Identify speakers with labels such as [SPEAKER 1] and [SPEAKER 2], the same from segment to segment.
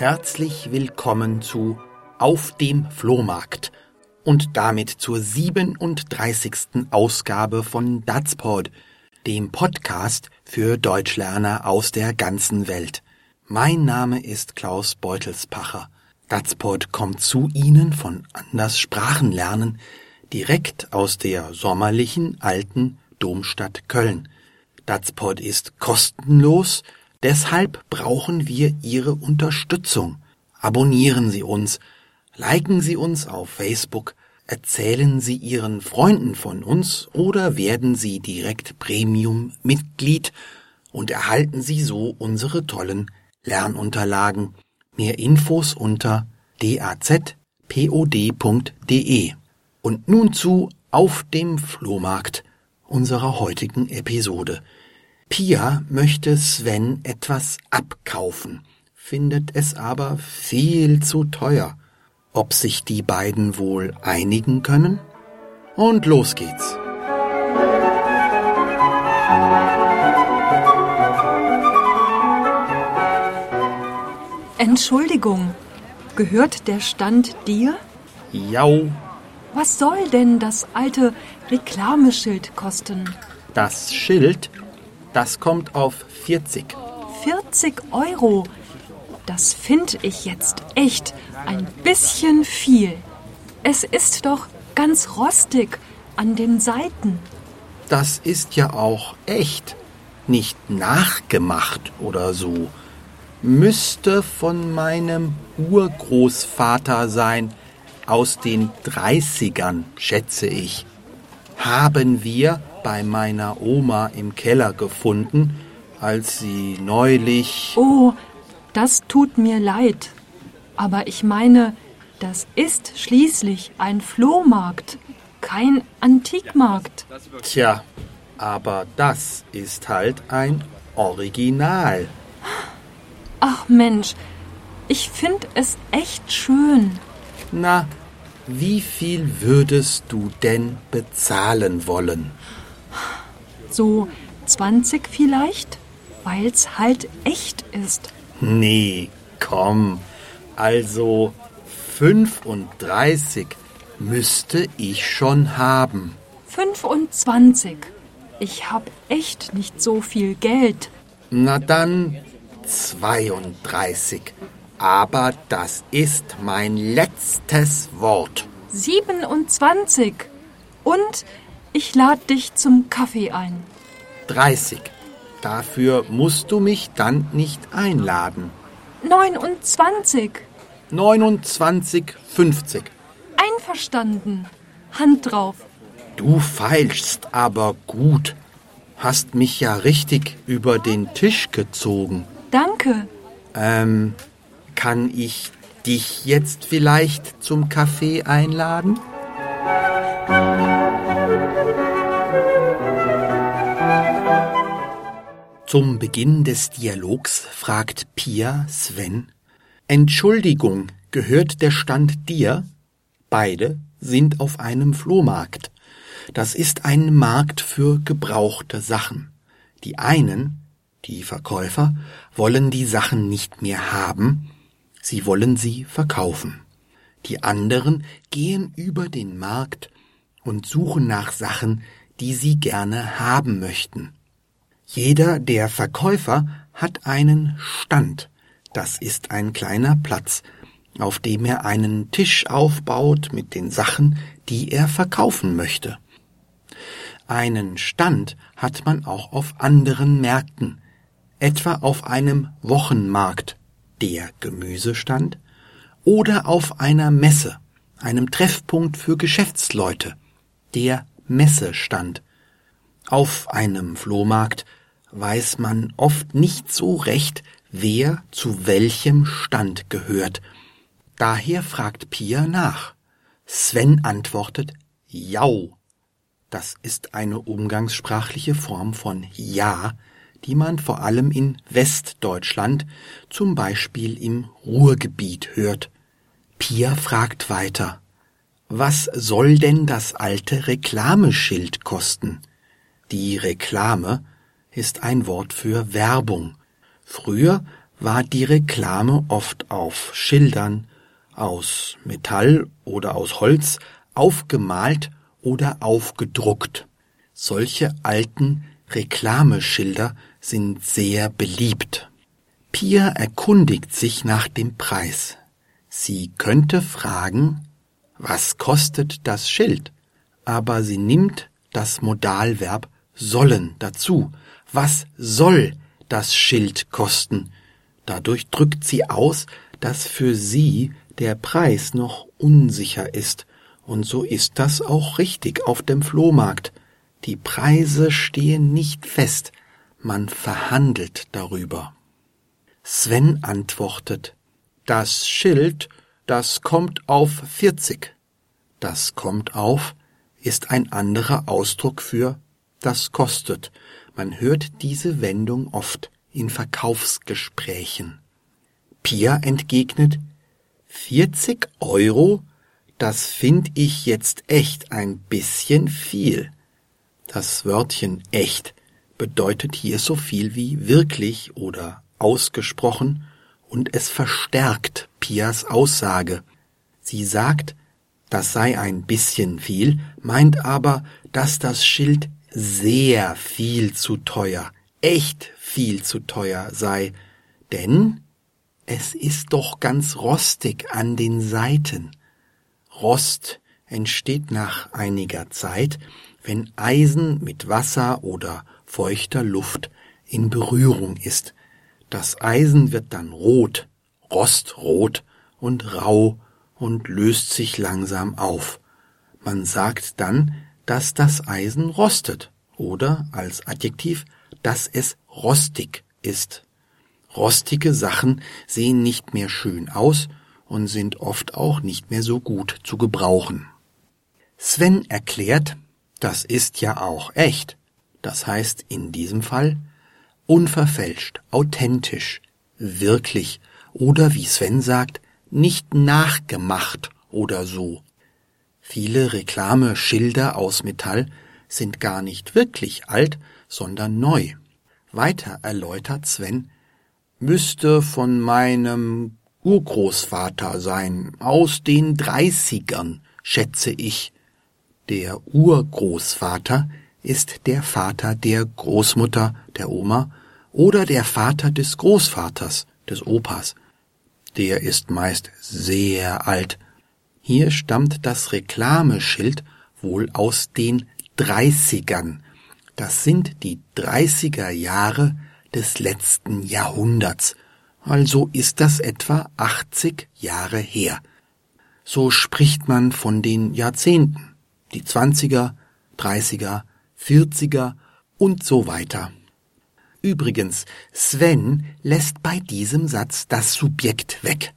[SPEAKER 1] Herzlich willkommen zu Auf dem Flohmarkt und damit zur 37. Ausgabe von Datspod, dem Podcast für Deutschlerner aus der ganzen Welt. Mein Name ist Klaus Beutelspacher. Datspod kommt zu Ihnen von Anders Sprachenlernen direkt aus der sommerlichen alten Domstadt Köln. Datspod ist kostenlos, deshalb brauchen wir Ihre Unterstützung. Abonnieren Sie uns, liken Sie uns auf Facebook, erzählen Sie Ihren Freunden von uns oder werden Sie direkt Premium-Mitglied und erhalten Sie so unsere tollen Lernunterlagen. Mehr Infos unter dazpod.de. Und nun zu Auf dem Flohmarkt unserer heutigen Episode. Pia möchte Sven etwas abkaufen, findet es aber viel zu teuer. Ob sich die beiden wohl einigen können? Und los geht's.
[SPEAKER 2] Entschuldigung, gehört der Stand dir?
[SPEAKER 1] Jau,
[SPEAKER 2] Was soll denn das alte Reklameschild kosten?
[SPEAKER 1] das Schild, das kommt auf 40.
[SPEAKER 2] 40 Euro. Das finde ich jetzt echt ein bisschen viel. Es ist doch ganz rostig an den Seiten.
[SPEAKER 1] Das ist ja auch echt, nicht nachgemacht oder so. Müsste von meinem Urgroßvater sein, aus den 30ern, schätze ich. Haben wir bei meiner Oma im Keller gefunden, als sie neulich.
[SPEAKER 2] Oh, das tut mir leid. Aber ich meine, das ist schließlich ein Flohmarkt, kein Antikmarkt.
[SPEAKER 1] Tja, aber das ist halt ein Original.
[SPEAKER 2] Ach Mensch, ich finde es echt schön.
[SPEAKER 1] Na, wie viel würdest du denn bezahlen wollen?
[SPEAKER 2] So 20 vielleicht, weil's halt echt ist.
[SPEAKER 1] Nee, komm. Also 35 müsste ich schon haben.
[SPEAKER 2] 25. Ich hab echt nicht so viel Geld.
[SPEAKER 1] Na dann 32. Aber das ist mein letztes Wort.
[SPEAKER 2] 27. Und ich lade dich zum Kaffee ein.
[SPEAKER 1] 30. Dafür musst du mich dann nicht einladen.
[SPEAKER 2] 29.
[SPEAKER 1] 29, 50.
[SPEAKER 2] Einverstanden. Hand drauf.
[SPEAKER 1] Du feilst aber gut. Hast mich ja richtig über den Tisch gezogen.
[SPEAKER 2] Danke.
[SPEAKER 1] Ähm, kann ich dich jetzt vielleicht zum Kaffee einladen? Zum Beginn des Dialogs fragt Pia Sven, Entschuldigung, gehört der Stand dir? Beide sind auf einem Flohmarkt. Das ist ein Markt für gebrauchte Sachen. Die einen, die Verkäufer, wollen die Sachen nicht mehr haben, sie wollen sie verkaufen. Die anderen gehen über den Markt und suchen nach Sachen, die sie gerne haben möchten. Jeder der Verkäufer hat einen Stand. Das ist ein kleiner Platz, auf dem er einen Tisch aufbaut mit den Sachen, die er verkaufen möchte. Einen Stand hat man auch auf anderen Märkten, etwa auf einem Wochenmarkt, der Gemüsestand, oder auf einer Messe, einem Treffpunkt für Geschäftsleute, der Messestand. Auf einem Flohmarkt weiß man oft nicht so recht, wer zu welchem Stand gehört. Daher fragt Pia nach. Sven antwortet Jau. Das ist eine umgangssprachliche Form von Ja, die man vor allem in Westdeutschland, zum Beispiel im Ruhrgebiet, hört. Pia fragt weiter. Was soll denn das alte Reklameschild kosten? Die Reklame ist ein Wort für Werbung. Früher war die Reklame oft auf Schildern aus Metall oder aus Holz aufgemalt oder aufgedruckt. Solche alten Reklameschilder sind sehr beliebt. Pia erkundigt sich nach dem Preis. Sie könnte fragen, was kostet das Schild? Aber sie nimmt das Modalverb sollen dazu. Was soll das Schild kosten? Dadurch drückt sie aus, dass für sie der Preis noch unsicher ist. Und so ist das auch richtig auf dem Flohmarkt. Die Preise stehen nicht fest, man verhandelt darüber. Sven antwortet, das Schild, das kommt auf vierzig. Das kommt auf ist ein anderer Ausdruck für das kostet. Man hört diese Wendung oft in Verkaufsgesprächen. Pia entgegnet, 40 Euro? Das find ich jetzt echt ein bisschen viel. Das Wörtchen echt bedeutet hier so viel wie wirklich oder ausgesprochen und es verstärkt Pias Aussage. Sie sagt, das sei ein bisschen viel, meint aber, dass das Schild sehr viel zu teuer, echt viel zu teuer sei, denn es ist doch ganz rostig an den Seiten. Rost entsteht nach einiger Zeit, wenn Eisen mit Wasser oder feuchter Luft in Berührung ist. Das Eisen wird dann rot, rostrot und rau und löst sich langsam auf. Man sagt dann, dass das Eisen rostet oder als Adjektiv, dass es rostig ist. Rostige Sachen sehen nicht mehr schön aus und sind oft auch nicht mehr so gut zu gebrauchen. Sven erklärt, das ist ja auch echt. Das heißt in diesem Fall unverfälscht, authentisch, wirklich oder wie Sven sagt, nicht nachgemacht oder so. Viele Reklameschilder aus Metall sind gar nicht wirklich alt, sondern neu. Weiter erläutert Sven, müsste von meinem Urgroßvater sein, aus den Dreißigern, schätze ich. Der Urgroßvater ist der Vater der Großmutter, der Oma, oder der Vater des Großvaters, des Opas. Der ist meist sehr alt. Hier stammt das Reklameschild wohl aus den Dreißigern. Das sind die dreißiger Jahre des letzten Jahrhunderts. Also ist das etwa 80 Jahre her. So spricht man von den Jahrzehnten. Die Zwanziger, Dreißiger, Vierziger und so weiter. Übrigens, Sven lässt bei diesem Satz das Subjekt weg.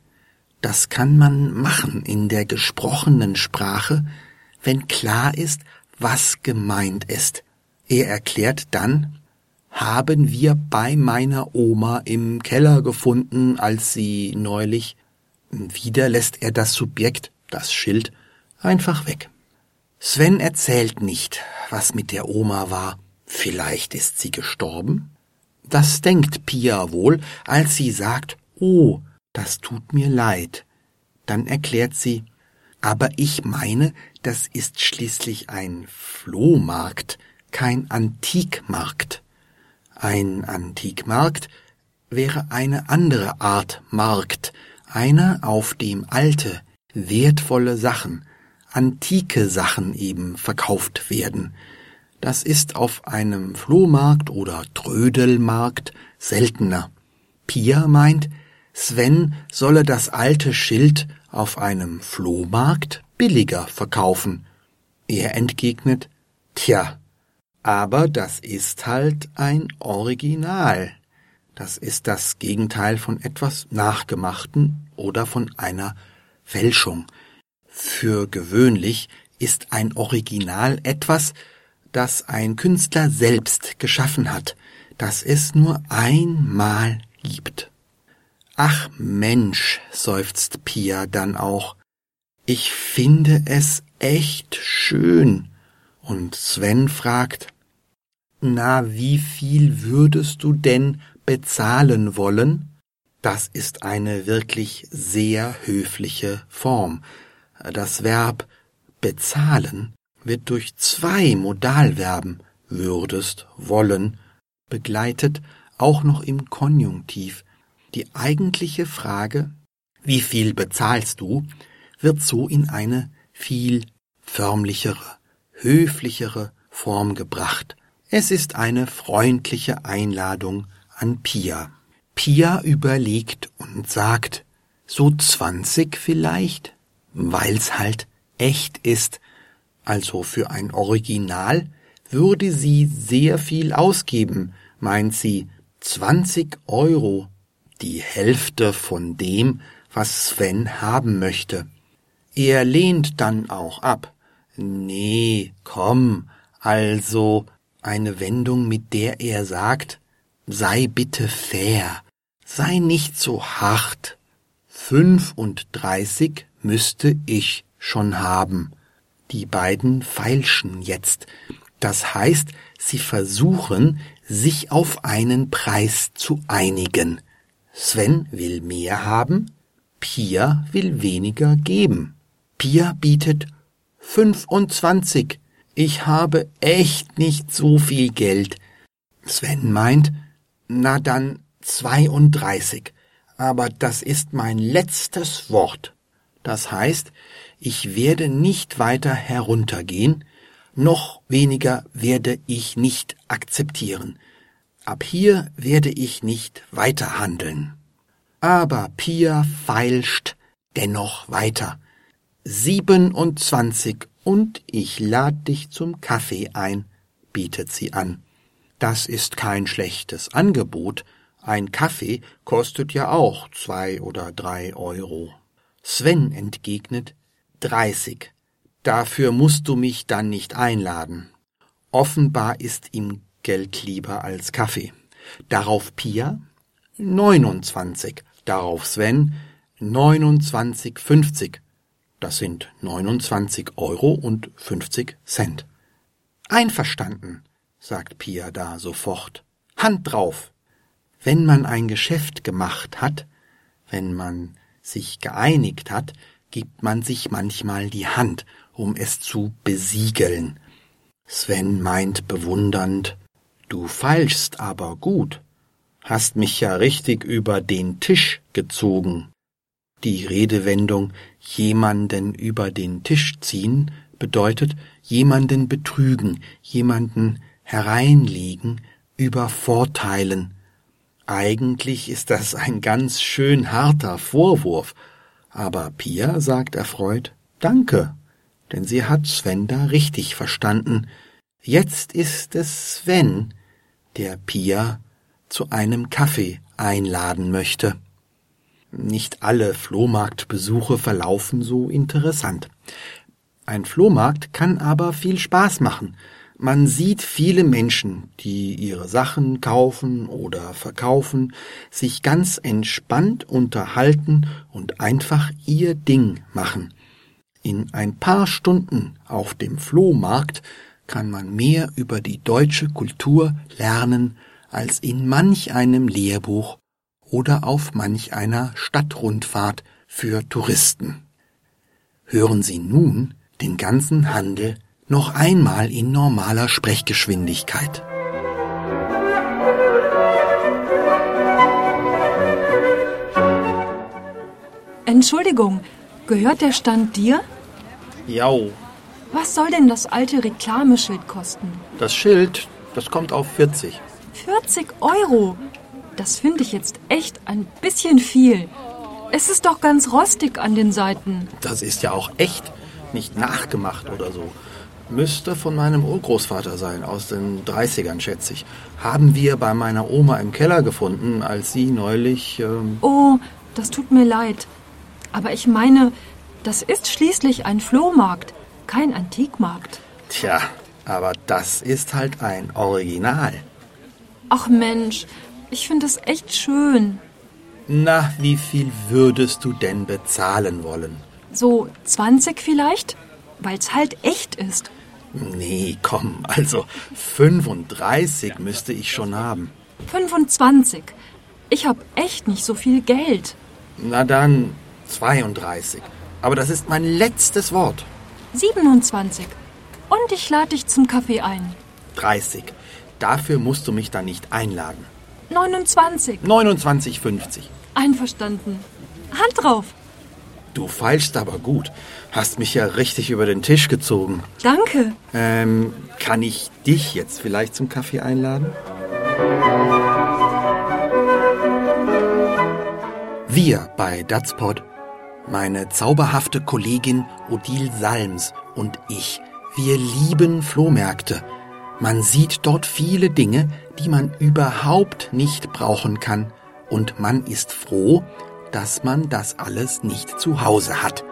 [SPEAKER 1] Das kann man machen in der gesprochenen Sprache, wenn klar ist, was gemeint ist. Er erklärt dann, haben wir bei meiner Oma im Keller gefunden, als sie neulich. Wieder lässt er das Subjekt, das Schild, einfach weg. Sven erzählt nicht, was mit der Oma war. Vielleicht ist sie gestorben? Das denkt Pia wohl, als sie sagt, oh, das tut mir leid. Dann erklärt sie, aber ich meine, das ist schließlich ein Flohmarkt, kein Antikmarkt. Ein Antikmarkt wäre eine andere Art Markt, einer, auf dem alte, wertvolle Sachen, antike Sachen eben verkauft werden, das ist auf einem Flohmarkt oder Trödelmarkt seltener. Pia meint, Sven solle das alte Schild auf einem Flohmarkt billiger verkaufen. Er entgegnet, Tja, aber das ist halt ein Original. Das ist das Gegenteil von etwas Nachgemachten oder von einer Fälschung. Für gewöhnlich ist ein Original etwas, das ein Künstler selbst geschaffen hat, das es nur einmal gibt. Ach Mensch, seufzt Pia dann auch, ich finde es echt schön. Und Sven fragt, na, wie viel würdest du denn bezahlen wollen? Das ist eine wirklich sehr höfliche Form. Das Verb bezahlen wird durch zwei Modalverben würdest, wollen, begleitet auch noch im Konjunktiv. Die eigentliche Frage, wie viel bezahlst du, wird so in eine viel förmlichere, höflichere Form gebracht. Es ist eine freundliche Einladung an Pia. Pia überlegt und sagt, so zwanzig vielleicht, weil's halt echt ist. Also für ein Original würde sie sehr viel ausgeben, meint sie, zwanzig Euro, die Hälfte von dem, was Sven haben möchte. Er lehnt dann auch ab. Nee, komm, also eine Wendung, mit der er sagt, sei bitte fair, sei nicht so hart. Fünfunddreißig müsste ich schon haben. Die beiden feilschen jetzt. Das heißt, sie versuchen, sich auf einen Preis zu einigen. Sven will mehr haben, Pia will weniger geben. Pia bietet fünfundzwanzig. Ich habe echt nicht so viel Geld. Sven meint, na dann zweiunddreißig. Aber das ist mein letztes Wort. Das heißt, ich werde nicht weiter heruntergehen, noch weniger werde ich nicht akzeptieren. Ab hier werde ich nicht weiter handeln. Aber Pia feilscht dennoch weiter. Siebenundzwanzig und ich lad dich zum Kaffee ein, bietet sie an. Das ist kein schlechtes Angebot. Ein Kaffee kostet ja auch zwei oder drei Euro. Sven entgegnet dreißig. Dafür musst du mich dann nicht einladen. Offenbar ist ihm Geld lieber als Kaffee. Darauf Pia neunundzwanzig. Darauf Sven neunundzwanzig fünfzig. Das sind neunundzwanzig Euro und fünfzig Cent. Einverstanden, sagt Pia da sofort. Hand drauf. Wenn man ein Geschäft gemacht hat, wenn man sich geeinigt hat, gibt man sich manchmal die Hand, um es zu besiegeln. Sven meint bewundernd, du falschst aber gut hast mich ja richtig über den Tisch gezogen. Die Redewendung jemanden über den Tisch ziehen bedeutet jemanden betrügen, jemanden hereinlegen, übervorteilen. Eigentlich ist das ein ganz schön harter Vorwurf, aber Pia sagt erfreut Danke, denn sie hat Sven da richtig verstanden. Jetzt ist es Sven, der Pia zu einem Kaffee einladen möchte. Nicht alle Flohmarktbesuche verlaufen so interessant. Ein Flohmarkt kann aber viel Spaß machen. Man sieht viele Menschen, die ihre Sachen kaufen oder verkaufen, sich ganz entspannt unterhalten und einfach ihr Ding machen. In ein paar Stunden auf dem Flohmarkt kann man mehr über die deutsche Kultur lernen als in manch einem Lehrbuch oder auf manch einer Stadtrundfahrt für Touristen. Hören Sie nun den ganzen Handel noch einmal in normaler Sprechgeschwindigkeit.
[SPEAKER 2] Entschuldigung, gehört der Stand dir?
[SPEAKER 1] Jau.
[SPEAKER 2] Was soll denn das alte Reklameschild kosten?
[SPEAKER 1] Das Schild, das kommt auf 40.
[SPEAKER 2] 40 Euro. Das finde ich jetzt echt ein bisschen viel. Es ist doch ganz rostig an den Seiten.
[SPEAKER 1] Das ist ja auch echt, nicht nachgemacht oder so. Müsste von meinem Urgroßvater sein, aus den 30ern, schätze ich. Haben wir bei meiner Oma im Keller gefunden, als sie neulich. Ähm
[SPEAKER 2] oh, das tut mir leid. Aber ich meine, das ist schließlich ein Flohmarkt, kein Antikmarkt.
[SPEAKER 1] Tja, aber das ist halt ein Original.
[SPEAKER 2] Ach Mensch, ich finde es echt schön.
[SPEAKER 1] Na, wie viel würdest du denn bezahlen wollen?
[SPEAKER 2] So 20 vielleicht? Weil's halt echt ist.
[SPEAKER 1] Nee, komm, also 35 müsste ich schon haben.
[SPEAKER 2] 25. Ich habe echt nicht so viel Geld.
[SPEAKER 1] Na dann 32. Aber das ist mein letztes Wort.
[SPEAKER 2] 27. Und ich lade dich zum Kaffee ein.
[SPEAKER 1] 30. Dafür musst du mich dann nicht einladen.
[SPEAKER 2] 29.
[SPEAKER 1] 29,50.
[SPEAKER 2] Einverstanden. Hand drauf.
[SPEAKER 1] Du feilst aber gut. Hast mich ja richtig über den Tisch gezogen.
[SPEAKER 2] Danke.
[SPEAKER 1] Ähm, kann ich dich jetzt vielleicht zum Kaffee einladen? Wir bei Datspot, meine zauberhafte Kollegin Odile Salms und ich, wir lieben Flohmärkte. Man sieht dort viele Dinge, die man überhaupt nicht brauchen kann, und man ist froh, dass man das alles nicht zu Hause hat.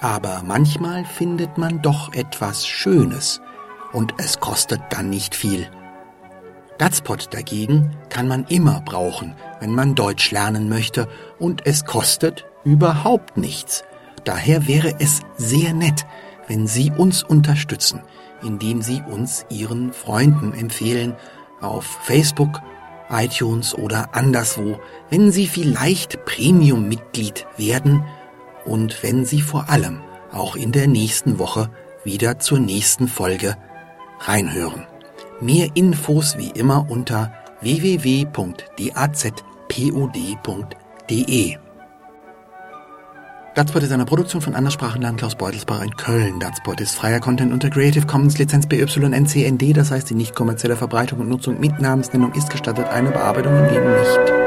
[SPEAKER 1] Aber manchmal findet man doch etwas Schönes, und es kostet dann nicht viel. Datspot dagegen kann man immer brauchen, wenn man Deutsch lernen möchte, und es kostet überhaupt nichts. Daher wäre es sehr nett, wenn Sie uns unterstützen, indem Sie uns Ihren Freunden empfehlen, auf Facebook, iTunes oder anderswo, wenn Sie vielleicht Premium-Mitglied werden und wenn Sie vor allem auch in der nächsten Woche wieder zur nächsten Folge reinhören. Mehr Infos wie immer unter www.dazpod.de. Datspot ist eine Produktion von Anderssprachenland Klaus Beutelsbach in Köln. Datspot ist freier Content unter Creative Commons Lizenz BY-NCND, das heißt die nicht kommerzielle Verbreitung und Nutzung mit Namensnennung ist gestattet, eine Bearbeitung hingegen nicht.